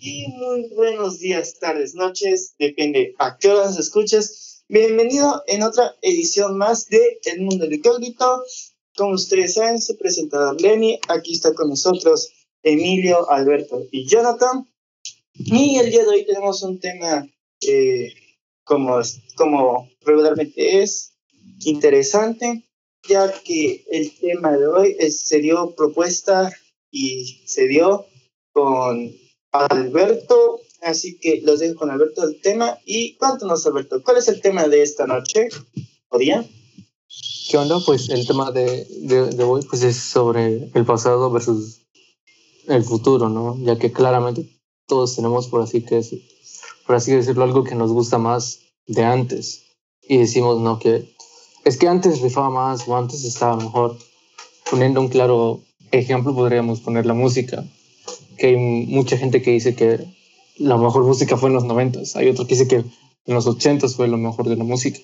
y muy buenos días, tardes, noches, depende a qué horas escuches. Bienvenido en otra edición más de El Mundo de Incógnito. Como ustedes saben, su presentador Lenny, aquí está con nosotros Emilio, Alberto y Jonathan. Y el día de hoy tenemos un tema eh, como, como regularmente es, interesante, ya que el tema de hoy se dio propuesta y se dio con Alberto, así que los dejo con Alberto el tema. Y cuéntanos, Alberto, ¿cuál es el tema de esta noche o día? ¿Qué onda? Pues el tema de, de, hoy pues es sobre el pasado versus el futuro, ¿no? Ya que claramente todos tenemos, por así, que por así decirlo, algo que nos gusta más de antes. Y decimos, ¿no? Que es que antes rifaba más o antes estaba mejor. Poniendo un claro ejemplo, podríamos poner la música que hay mucha gente que dice que la mejor música fue en los 90, hay otro que dice que en los 80 fue lo mejor de la música.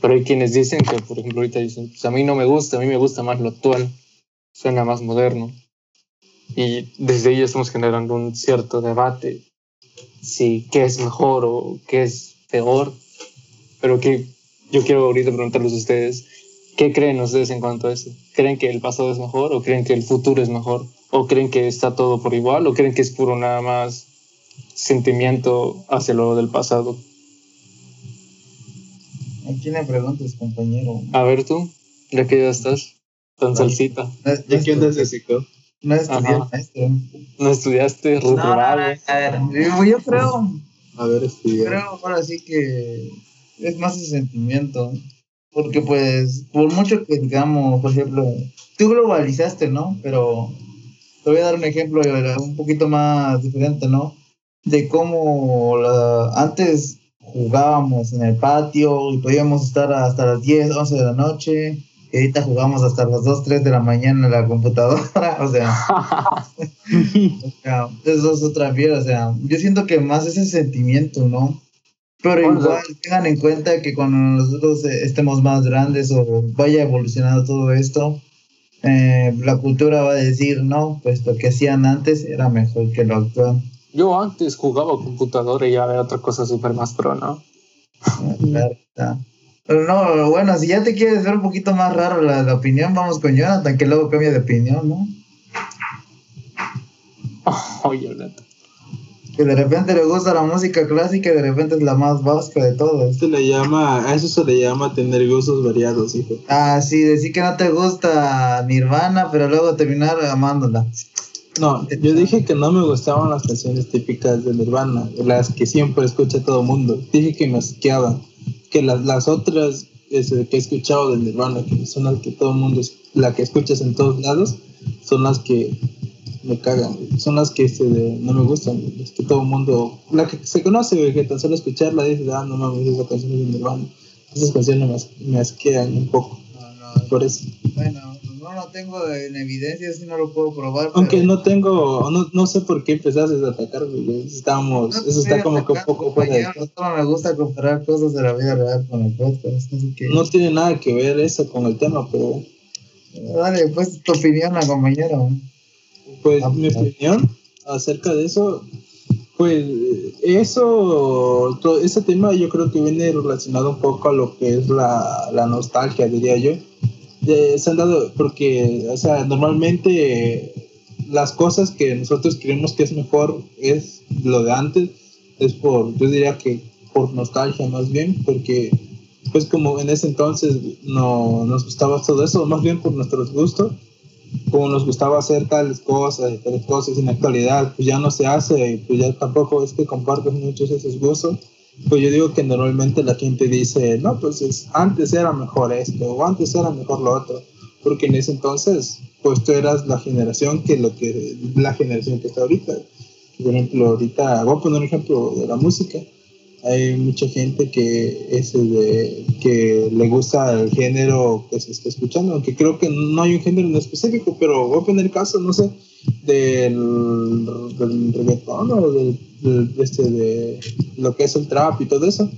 Pero hay quienes dicen que, por ejemplo, ahorita dicen, pues a mí no me gusta, a mí me gusta más lo actual, suena más moderno. Y desde ahí estamos generando un cierto debate, si qué es mejor o qué es peor. Pero que yo quiero ahorita preguntarles a ustedes, ¿qué creen ustedes en cuanto a eso? ¿Creen que el pasado es mejor o creen que el futuro es mejor? ¿O creen que está todo por igual? ¿O creen que es puro nada más sentimiento hacia lo del pasado? ¿A quién le preguntas, compañero? A ver tú, ya que ya estás tan salsita. ¿Ya qué andas de No estudié maestro. No estudiaste, no, a ver, yo creo. A ver, estudié. Creo ahora sí que es más ese sentimiento. Porque pues, por mucho que digamos, por ejemplo, tú globalizaste, ¿no? Pero te voy a dar un ejemplo un poquito más diferente, ¿no? De cómo antes jugábamos en el patio y podíamos estar hasta las 10, 11 de la noche. Y ahorita jugamos hasta las 2, 3 de la mañana en la computadora. o sea, eso es otra fiera. O sea, yo siento que más ese sentimiento, ¿no? Pero igual tengan en cuenta que cuando nosotros estemos más grandes o vaya evolucionando todo esto, eh, la cultura va a decir, no, pues lo que hacían antes era mejor que lo actual. Yo antes jugaba computadora y era otra cosa súper más pro, ¿no? Pero no, bueno, si ya te quieres ver un poquito más raro la, opinión, vamos con Jonathan, que luego cambia de opinión, ¿no? Oh, Jonathan que de repente le gusta la música clásica y de repente es la más vasca de todas. Se le llama, a eso se le llama tener gustos variados, hijo. Ah, sí, decir que no te gusta Nirvana, pero luego terminar amándola. No, yo dije que no me gustaban las canciones típicas de Nirvana, las que siempre escucha todo el mundo. Dije que me asqueaban, que las, las otras que he escuchado de Nirvana, que son las que todo el mundo, la que escuchas en todos lados, son las que me cagan, son las que este, no me gustan, es que todo el mundo, la que se conoce, que tan solo escucharla dice, ah, no mames, esa canción es de Nirvana. Esas canciones me, me asquean un poco, por eso. Bueno, no lo tengo en evidencia, si no lo puedo probar. Aunque no tengo, no, no sé por qué empezaste a atacarme, estamos, eso está como que un poco fuera No me gusta comparar cosas de la vida real con el podcast, que... No tiene nada que ver eso con el tema, pero... Dale, pues tu opinión, compañero. Pues ah, mi opinión acerca de eso, pues eso, todo ese tema yo creo que viene relacionado un poco a lo que es la, la nostalgia, diría yo. se han dado, porque, o sea, normalmente las cosas que nosotros creemos que es mejor es lo de antes, es por, yo diría que por nostalgia más bien, porque pues como en ese entonces no nos gustaba todo eso, más bien por nuestros gustos, como nos gustaba hacer tales cosas y tales cosas en la actualidad, pues ya no se hace, pues ya tampoco es que compartes muchos esos gustos. Pues yo digo que normalmente la gente dice, no, pues es, antes era mejor esto, o antes era mejor lo otro, porque en ese entonces, pues tú eras la generación que lo que, la generación que está ahorita. Por ejemplo, ahorita, voy a poner un ejemplo de la música hay mucha gente que es de, que le gusta el género que se está escuchando, aunque creo que no hay un género en específico, pero voy a poner caso, no sé, del, del reggaetón o del, este, de lo que es el trap y todo eso.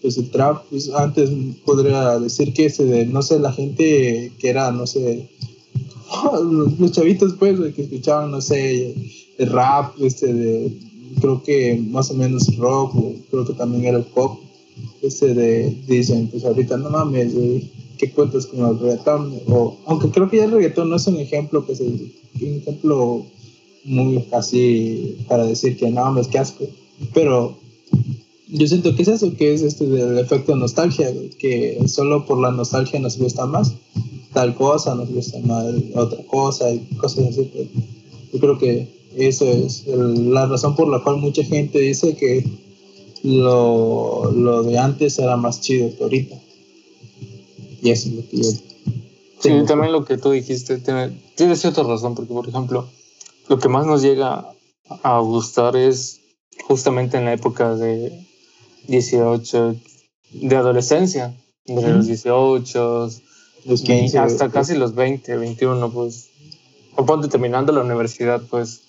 Pues el trap, pues antes podría decir que ese de, no sé, la gente que era, no sé, los chavitos pues que escuchaban, no sé, el rap, este de creo que más o menos rock, o creo que también era el pop, este de, dicen, pues ahorita no mames, ¿qué cuentas con el reggaetón? O, aunque creo que ya el reggaetón no es un ejemplo, que es un ejemplo muy así para decir que no, es que asco, pero yo siento que es eso, que es este del efecto nostalgia, que solo por la nostalgia nos gusta más tal cosa, nos gusta más otra cosa y cosas así. Pues. yo creo que eso es la razón por la cual mucha gente dice que lo, lo, de antes era más chido que ahorita. Y eso es lo que yo... Sí, también lo que tú dijiste tiene, tiene cierta razón, porque por ejemplo, lo que más nos llega a gustar es justamente en la época de 18, de adolescencia, de los 18, los 15, hasta casi los 20, 21, pues. O ponte terminando la universidad, pues.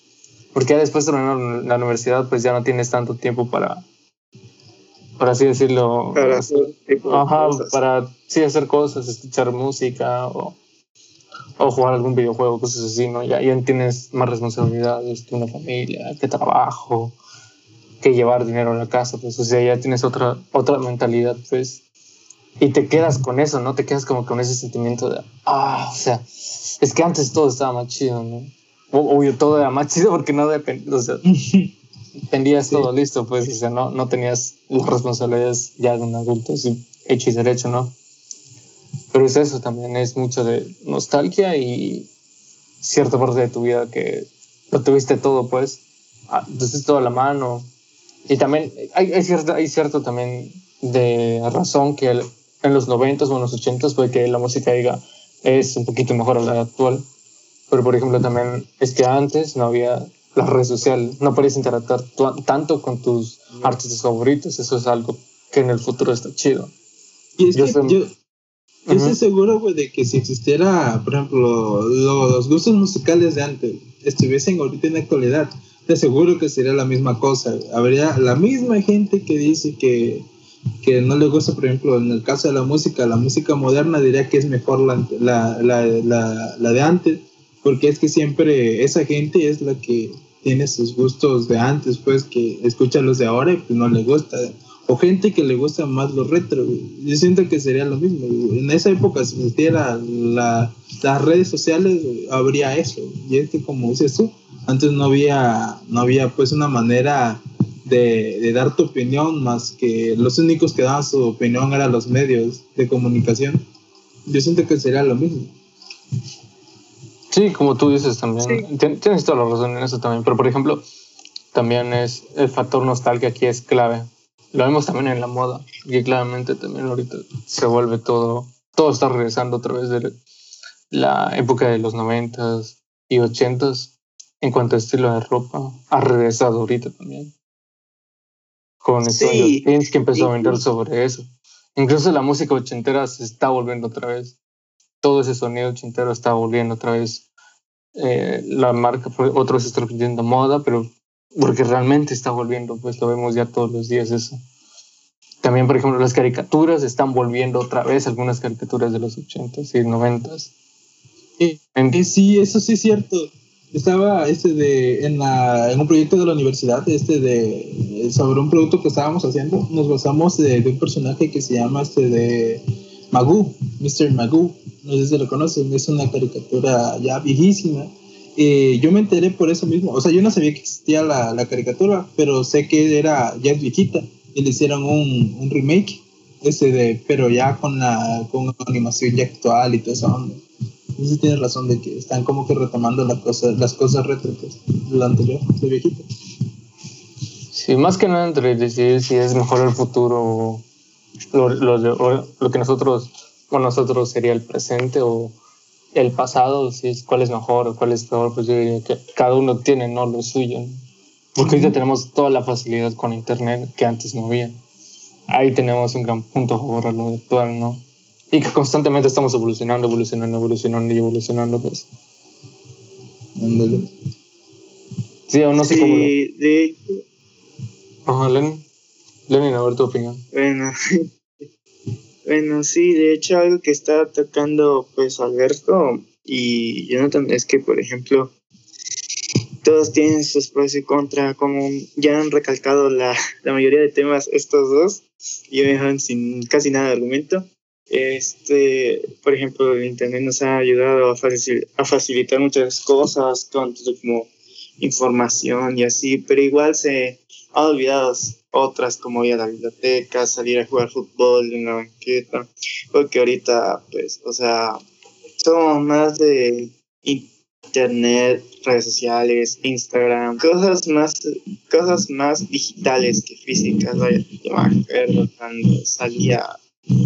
Porque ya después de la universidad, pues ya no tienes tanto tiempo para, por así decirlo. Para hacer Ajá, para sí hacer cosas, escuchar música o, o, jugar algún videojuego, cosas así, ¿no? Ya, ya tienes más responsabilidades que una familia, que trabajo, que llevar dinero a la casa, pues, o sea, ya tienes otra, otra mentalidad, pues, y te quedas con eso, ¿no? Te quedas como con ese sentimiento de, ah, o sea, es que antes todo estaba más chido, ¿no? Obvio, todo era más chido porque no dependía, o sea, dependías todo listo, pues, o sea, no, no tenías las responsabilidades ya de un adulto, así, hecho y derecho, ¿no? Pero es eso también, es mucho de nostalgia y cierta parte de tu vida que lo tuviste todo, pues, entonces todo a la mano. Y también hay, hay, cierto, hay cierto también de razón que en los 90 o en los 80 puede que la música diga es un poquito mejor a la actual. Pero por ejemplo también es que antes no había las redes sociales, no podías interactuar tanto con tus artistas favoritos, eso es algo que en el futuro está chido. Y es yo que yo, estoy seguro, de que si existiera, por ejemplo, los gustos musicales de antes estuviesen ahorita en la actualidad, te aseguro que sería la misma cosa. Habría la misma gente que dice que que no le gusta, por ejemplo, en el caso de la música, la música moderna diría que es mejor la, la, la, la, de antes, porque es que siempre esa gente es la que tiene sus gustos de antes, pues que escucha los de ahora y pues no le gusta. O gente que le gusta más los retro. Yo siento que sería lo mismo. En esa época, si existiera la, las redes sociales, habría eso. Y es que, como dices tú, antes no había, no había pues una manera de, dar tu opinión, más que los únicos que daban su opinión eran los medios de comunicación. Yo siento que sería lo mismo. Sí, como tú dices también. Tienes toda la razón en eso también. Pero, por ejemplo, también es el factor nostalgia aquí es clave. Lo vemos también en la moda. Y claramente también ahorita se vuelve todo. Todo está regresando otra vez de la época de los noventas y ochentas en cuanto a estilo de ropa. Ha regresado ahorita también con sí. que empezó a vender sobre eso. Incluso la música ochentera se está volviendo otra vez. Todo ese sonido ochentero está volviendo otra vez. Eh, la marca, otros está repitiendo moda, pero porque realmente está volviendo, pues lo vemos ya todos los días eso. También, por ejemplo, las caricaturas están volviendo otra vez, algunas caricaturas de los 80s y 90s. Y, sí, eso sí es cierto estaba este de en, la, en un proyecto de la universidad este de sobre un producto que estábamos haciendo nos basamos de, un personaje que se llama este de Magoo Mr. Magoo no sé si lo conocen es una caricatura ya viejísima eh, yo me enteré por eso mismo o sea yo no sabía que existía la, la caricatura pero sé que era ya es viejita y le hicieron un, un remake ese de pero ya con la con animación ya actual y todo eso sí tienes razón de que están como que retomando las cosas, las cosas retro de la anterior, de viejito. Sí, más que nada entre decir si es mejor el futuro o lo, lo, que nosotros, o nosotros sería el presente o el pasado, si es cuál es mejor o cuál es peor, pues yo diría que cada uno tiene ¿no? lo suyo. Porque hoy ya tenemos toda la facilidad con internet que antes no había. Ahí tenemos un gran punto a favor a lo actual, ¿no? y que constantemente estamos evolucionando, evolucionando, evolucionando y evolucionando, pues. Sí, o no sé cómo. de Ajá, Lenin. Lenin, a ver tu opinión. Bueno. bueno, sí, de hecho, algo que está tocando, pues, Alberto y Jonathan es que, por ejemplo, todos tienen sus pros y contras, como ya han recalcado la, la mayoría de temas estos dos, y me dejan sin casi nada de argumento. Este, por ejemplo, el Internet nos ha ayudado a, a facilitar muchas cosas, como información y así, pero igual se han olvidado otras como ir a la biblioteca, salir a jugar fútbol en la banqueta, porque ahorita, pues, o sea, somos más de internet, redes sociales, Instagram, cosas más, cosas más digitales que físicas. Vaya, yo me acuerdo cuando salía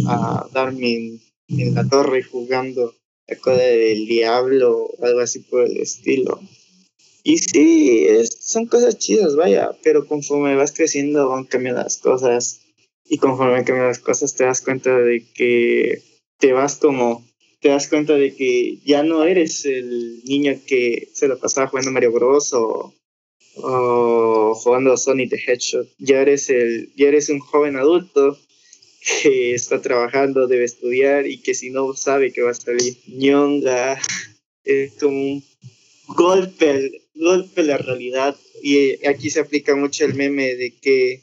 a darme en, la torre jugando la coda del diablo o algo así por el estilo. Y sí, son cosas chidas, vaya, pero conforme vas creciendo van cambiando las cosas. Y conforme cambian las cosas te das cuenta de que te vas como, te das cuenta de que ya no eres el niño que se lo pasaba jugando Mario Bros. o, o jugando Sonic the Hedgehog, ya eres, el, ya eres un joven adulto que está trabajando, debe estudiar y que si no sabe que va a salir ñonga, es como un golpe, golpe la realidad. Y aquí se aplica mucho el meme de que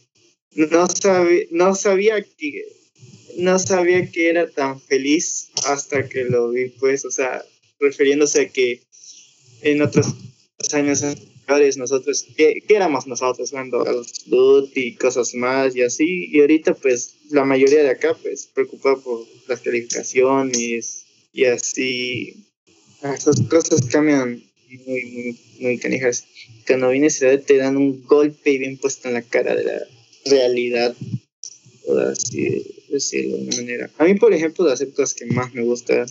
no, sabe, no sabía que no sabía que era tan feliz hasta que lo vi, pues, o sea, refiriéndose a que en otros años nosotros, ¿qué, éramos nosotros cuando los y cosas más y así? Y ahorita pues la mayoría de acá pues preocupada por las calificaciones y así. Esas cosas cambian muy, muy, muy canijas. Cuando vienes te dan un golpe bien puesto en la cara de la realidad, por así decirlo de una manera. A mí, por ejemplo, hacer cosas que más me gustan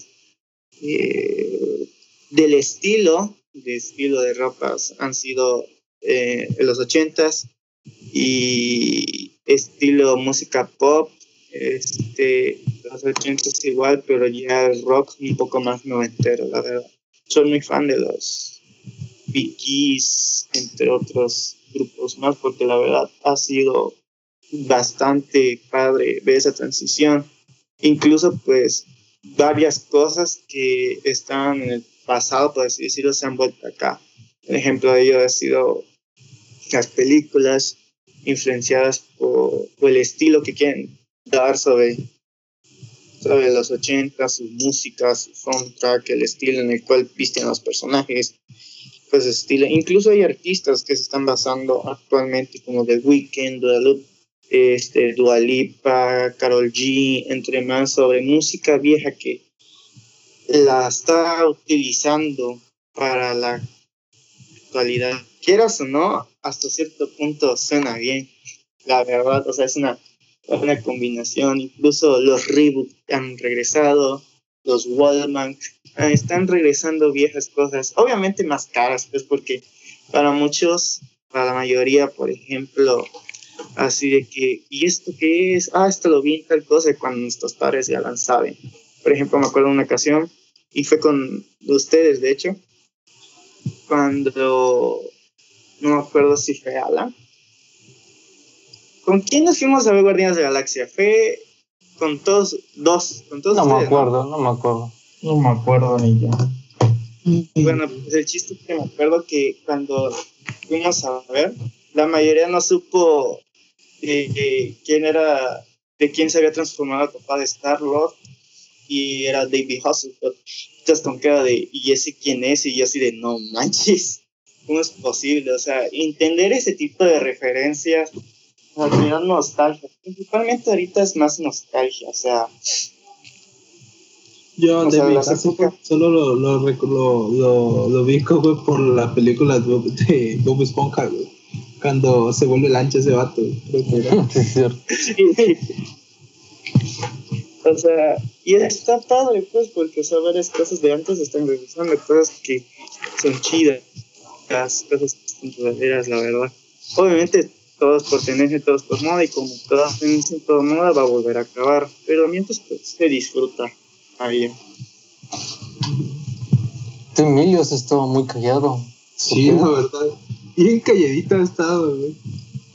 eh, del estilo, de estilo de ropas han sido eh, en los ochentas y estilo música pop, este, los ochentas igual, pero ya el rock un poco más noventero, la verdad. Soy muy fan de los Bee entre otros grupos más, porque la verdad ha sido bastante padre ver esa transición. Incluso pues varias cosas que están en el pasado, por así decirlo, se han vuelto acá. Un ejemplo de ello ha sido las películas influenciadas por, el estilo que quieren dar sobre, sobre los 80, su música, su soundtrack, el estilo en el cual visten los personajes, pues estilo. Incluso hay artistas que se están basando actualmente como The Weeknd, Dua, este, Dua Lipa, Carol G, entre más sobre música vieja que la está utilizando para la actualidad. Quieras o no, hasta cierto punto suena bien, la verdad, o sea, es una, una combinación. Incluso los reboots han regresado, los Wallman ah, están regresando viejas cosas, obviamente más caras, pues porque para muchos, para la mayoría, por ejemplo, así de que, ¿y esto qué es? Ah, esto lo vi en tal cosa, cuando nuestros padres ya la saben. Por ejemplo, me acuerdo una ocasión, y fue con ustedes, de hecho, cuando, no me acuerdo si fue Alan. ¿Con quién nos fuimos a ver Guardianes de la Galaxia? Fue con todos, dos, con todos No me acuerdo, ¿no? me acuerdo. No me acuerdo ni yo. Bueno, pues el chiste es que me acuerdo que cuando fuimos a ver, la mayoría no supo de, quién era, de quién se había transformado el papá de Star-Lord y era David Hasselhoff. Entonces con cara de, ¿y ese quién es? Y yo así de, no manches, ¿cómo es posible? O sea, entender ese tipo de referencias, al final nostalgia. Principalmente ahorita es más nostalgia, o sea... Yo de mi caso solo lo, lo, lo, lo, vi como por la película de Bob Esponja, cuando se vuelve lancha ese vato. es cierto. O sea, y está padre, pues, porque, o sea, varias cosas de antes están regresando, cosas que son chidas, las cosas que son verdaderas, la verdad. Obviamente, todos por tendencia, todos por moda, y como todas tendencia, toda moda, va a volver a acabar. Pero mientras, pues, se disfruta. Ahí. Emilio se estado muy callado. Sí, la verdad. Bien calladito ha estado, güey.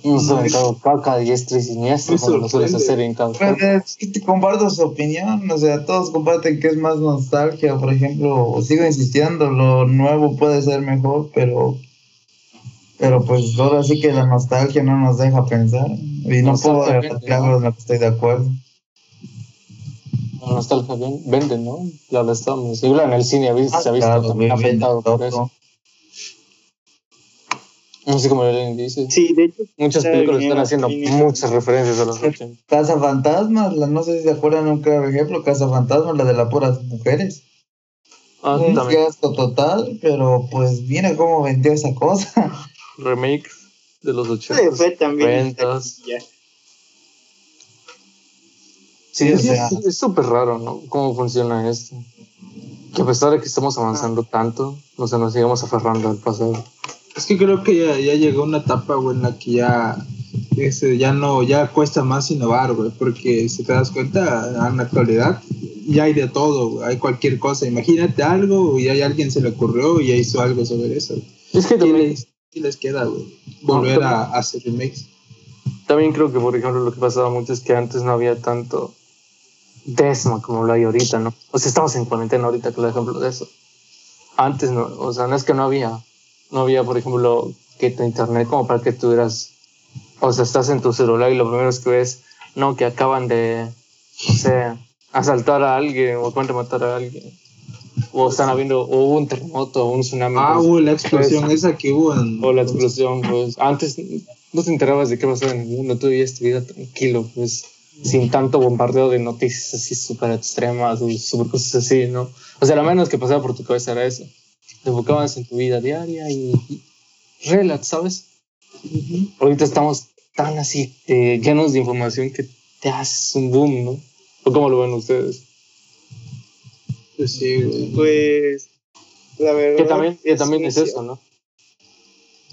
Hemos aventado caca diestra y siniestra, como lo sueles hacer en cada pues, Es que te comparto su opinión, o sea, todos comparten que es más nostalgia, por ejemplo, sigo insistiendo, lo nuevo puede ser mejor, pero Pero pues ahora sí que la nostalgia no nos deja pensar. Y no puedo claro en lo que estoy de acuerdo. La nostalgia vende, ¿no? La estamos. Igual en el cine se ha visto también afectado por eso. No sé cómo Lenin dice. Sí, de hecho. Muchas películas están haciendo muchas referencias a los 80. Casa Fantasmas, la, no sé si se acuerdan un ejemplo, Casa Fantasmas, la de las puras mujeres. Ah, un fiasco total, pero pues mira cómo vendió esa cosa. Remake de los 80. Sí, fue también. Sí, es súper raro, ¿no? Cómo funciona esto. Que a pesar de que estamos avanzando tanto, no se nos sigamos aferrando al pasado. Es que creo que ya, ya llegó una etapa, güey, en la que ya, ese, ya no, ya cuesta más innovar, güey, porque si te das cuenta, en la actualidad ya hay de todo, hay cualquier cosa. Imagínate algo y hay alguien se le ocurrió y ya hizo algo sobre eso. Es que también... les, les queda, güey, volver a, a, hacer remakes. También creo que, por ejemplo, lo que pasaba mucho es que antes no había tanto desma como lo hay ahorita, ¿no? O sea, estamos en cuarentena ahorita, el ejemplo de eso. Antes no, o sea, no es que no había, no había, por ejemplo, que tu internet como para que tuvieras, o sea, estás en tu celular y lo primero es que ves, no, que acaban de, o sea, asaltar a alguien o acaban de matar a alguien. O están habiendo, o hubo un terremoto o un tsunami. Ah, pues, hubo la explosión pues, esa que hubo. En... O la explosión, pues antes no te enterabas de qué pasaba en el mundo, tú vivías tu vida tranquilo, pues sin tanto bombardeo de noticias así súper extremas o súper cosas así, ¿no? O sea, lo menos que pasaba por tu cabeza era eso te enfocabas en tu vida diaria y, relax, ¿sabes? Ahorita estamos tan así eh, llenos de información que te haces un boom, ¿no? ¿O cómo lo ven ustedes? Pues sí, Pues, la verdad. Que también, que también es eso, ¿no?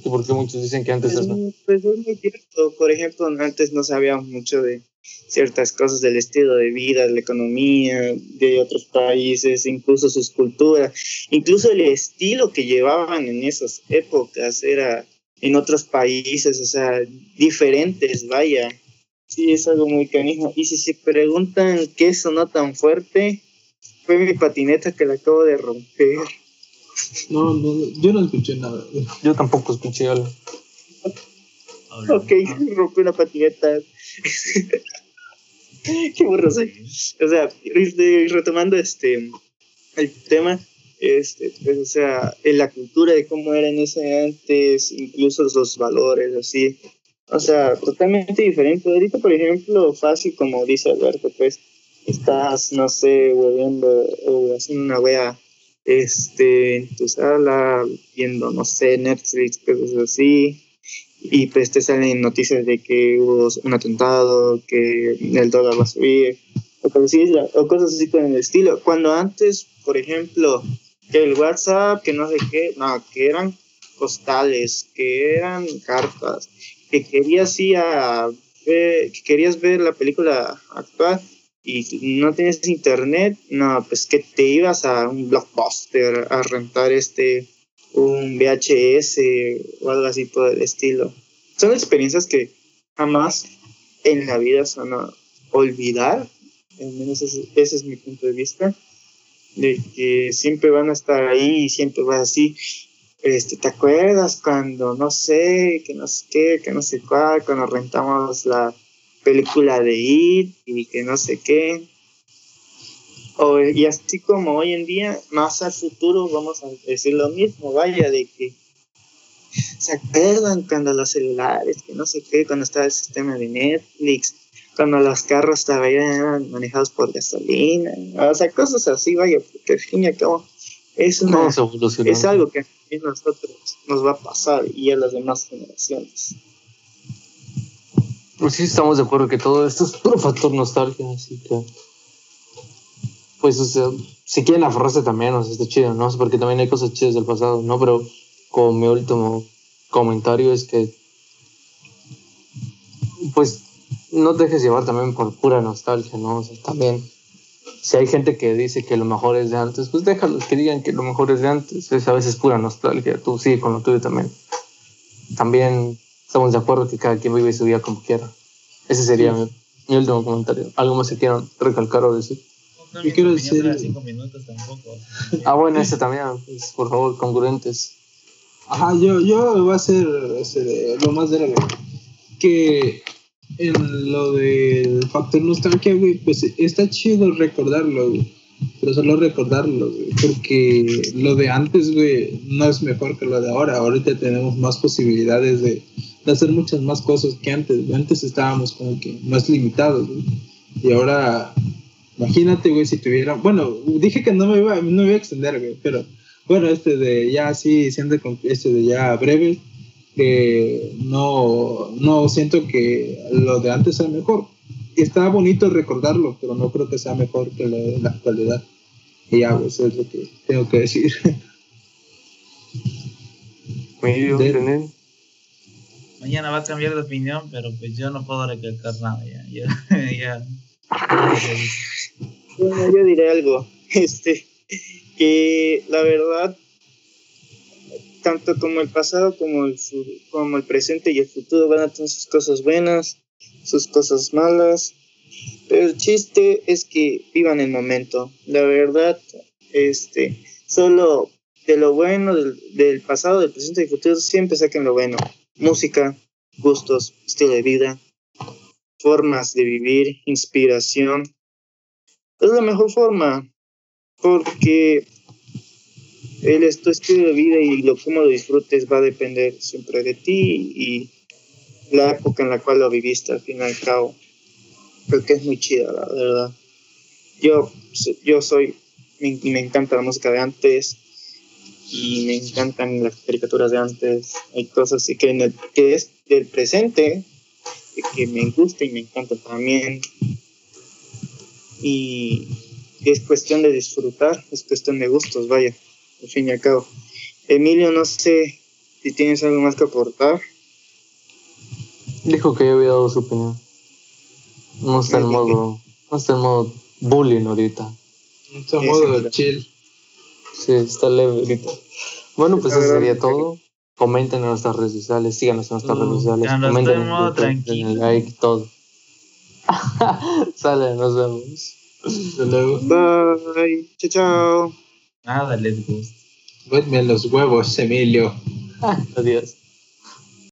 ¿Y por qué muchos dicen que antes pues, eso? Pues es muy cierto. Por ejemplo, antes no sabíamos mucho de ciertas cosas del estilo de vida, de la economía de otros países, incluso sus culturas, incluso el estilo que llevaban en esas épocas era en otros países, o sea, diferentes, vaya. Sí, es algo muy canijo. Y si se preguntan qué sonó tan fuerte, fue mi patineta que la acabo de romper. No, no, yo no escuché nada. Yo tampoco escuché algo. Ok, rompí una patineta. Qué burro soy. O sea, retomando este el tema, este, pues, o sea, en la cultura de cómo era en ese antes, incluso los valores, así. O sea, totalmente diferente. Ahorita, por ejemplo, fácil, como dice Alberto, pues, estás, no sé, hueviendo o haciendo una wea este, en tu sala, viendo, no sé, Netflix, cosas así y pues te salen noticias de que hubo un atentado, que el dólar va a subir, o cosas así, o cosas así con el estilo. Cuando antes, por ejemplo, que el WhatsApp, que no sé qué, no, que eran postales, que eran cartas, que querías ir a ver, que querías ver la película actual y no tienes internet, no, pues que te ibas a un blockbuster a rentar este un VHS o algo así por el estilo. Son experiencias que jamás en la vida se van a olvidar, al menos ese, es mi punto de vista, de que siempre van a estar ahí y siempre va así. Este, ¿Te acuerdas cuando, no sé, que no sé qué, que no sé cuál, cuando rentamos la película de It y que no sé qué? O, y así como hoy en día, más al futuro vamos a decir lo mismo, vaya, de que se acuerdan cuando los celulares, que no sé qué, cuando estaba el sistema de Netflix, cuando los carros todavía eran manejados por gasolina, o sea, cosas así, vaya, porque al fin y al cabo es, una, es algo que a nosotros nos va a pasar y a las demás generaciones. Pues sí, estamos de acuerdo que todo esto es puro factor nostalgia, así que pues, o sea, si quieren aferrarse también, o sea, está chido, ¿no? Porque también hay cosas chidas del pasado, ¿no? Pero como mi último comentario es que, pues, no te dejes llevar también por pura nostalgia, ¿no? O sea, también, si hay gente que dice que lo mejor es de antes, pues déjalos que digan que lo mejor es de antes. Es a veces pura nostalgia, tú sigue con lo tuyo también. También estamos de acuerdo que cada quien vive su vida como quiera. Ese sería mi, mi último comentario. ¿Algo más que quieran recalcar o decir? Yo quiero decir. Cinco minutos tampoco. Ah, bueno, ese también, pues, por favor, congruentes. Ajá, yo, yo voy a hacer este, lo más de la Que en lo del factor nostalgia, güey, pues está chido recordarlo, güey. Pero solo recordarlo, güey. Porque lo de antes, güey, no es mejor que lo de ahora. Ahorita tenemos más posibilidades de, de hacer muchas más cosas que antes. güey. Antes estábamos como que más limitados, güey. Y ahora, imagínate, güey, si tuviera. Bueno, dije que no me iba, no iba a extender, güey, pero bueno, este de ya así, siendo este de ya breve, que no, no siento que lo de antes sea mejor. Está bonito recordarlo, pero no creo que sea mejor que lo de la actualidad. Y ya, pues, eso es lo que tengo que decir. Mañana va a cambiar de opinión, pero pues yo no puedo recalcar nada ya. Ya, ya. Bueno, yo diré algo. Este, que la verdad, tanto como el pasado como el, como el presente y el futuro van a tener sus cosas buenas, sus cosas malas. Pero el chiste es que vivan el momento. La verdad, este, solo de lo bueno del, del pasado, del presente y del futuro, siempre saquen lo bueno. Música, gustos, estilo de vida, formas de vivir, inspiración. Es la mejor forma porque el tu estilo de vida y lo cómo lo disfrutes va a depender siempre de ti y la época en la cual lo viviste al fin y al cabo creo que es muy chida la verdad yo yo soy me, me encanta la música de antes y me encantan las caricaturas de antes hay cosas así que en el que es del presente que me gusta y me encanta también y es cuestión de disfrutar, es cuestión de gustos, vaya, al fin y al cabo. Emilio, no sé si tienes algo más que aportar. Dijo que ya había dado su opinión. No está en modo. No está en modo bullying ahorita. Mucho modo de chill. Sí, está leve ahorita. Bueno, pues eso sería todo. Comenten en nuestras redes sociales, síganos en nuestras Uh, redes sociales, ya no comenten estoy en modo tranquilo. like, todo. Sale, nos vemos. Hasta luego. Bye, chao, chao. Nada les gusta. Vedme los huevos, Emilio. Adiós.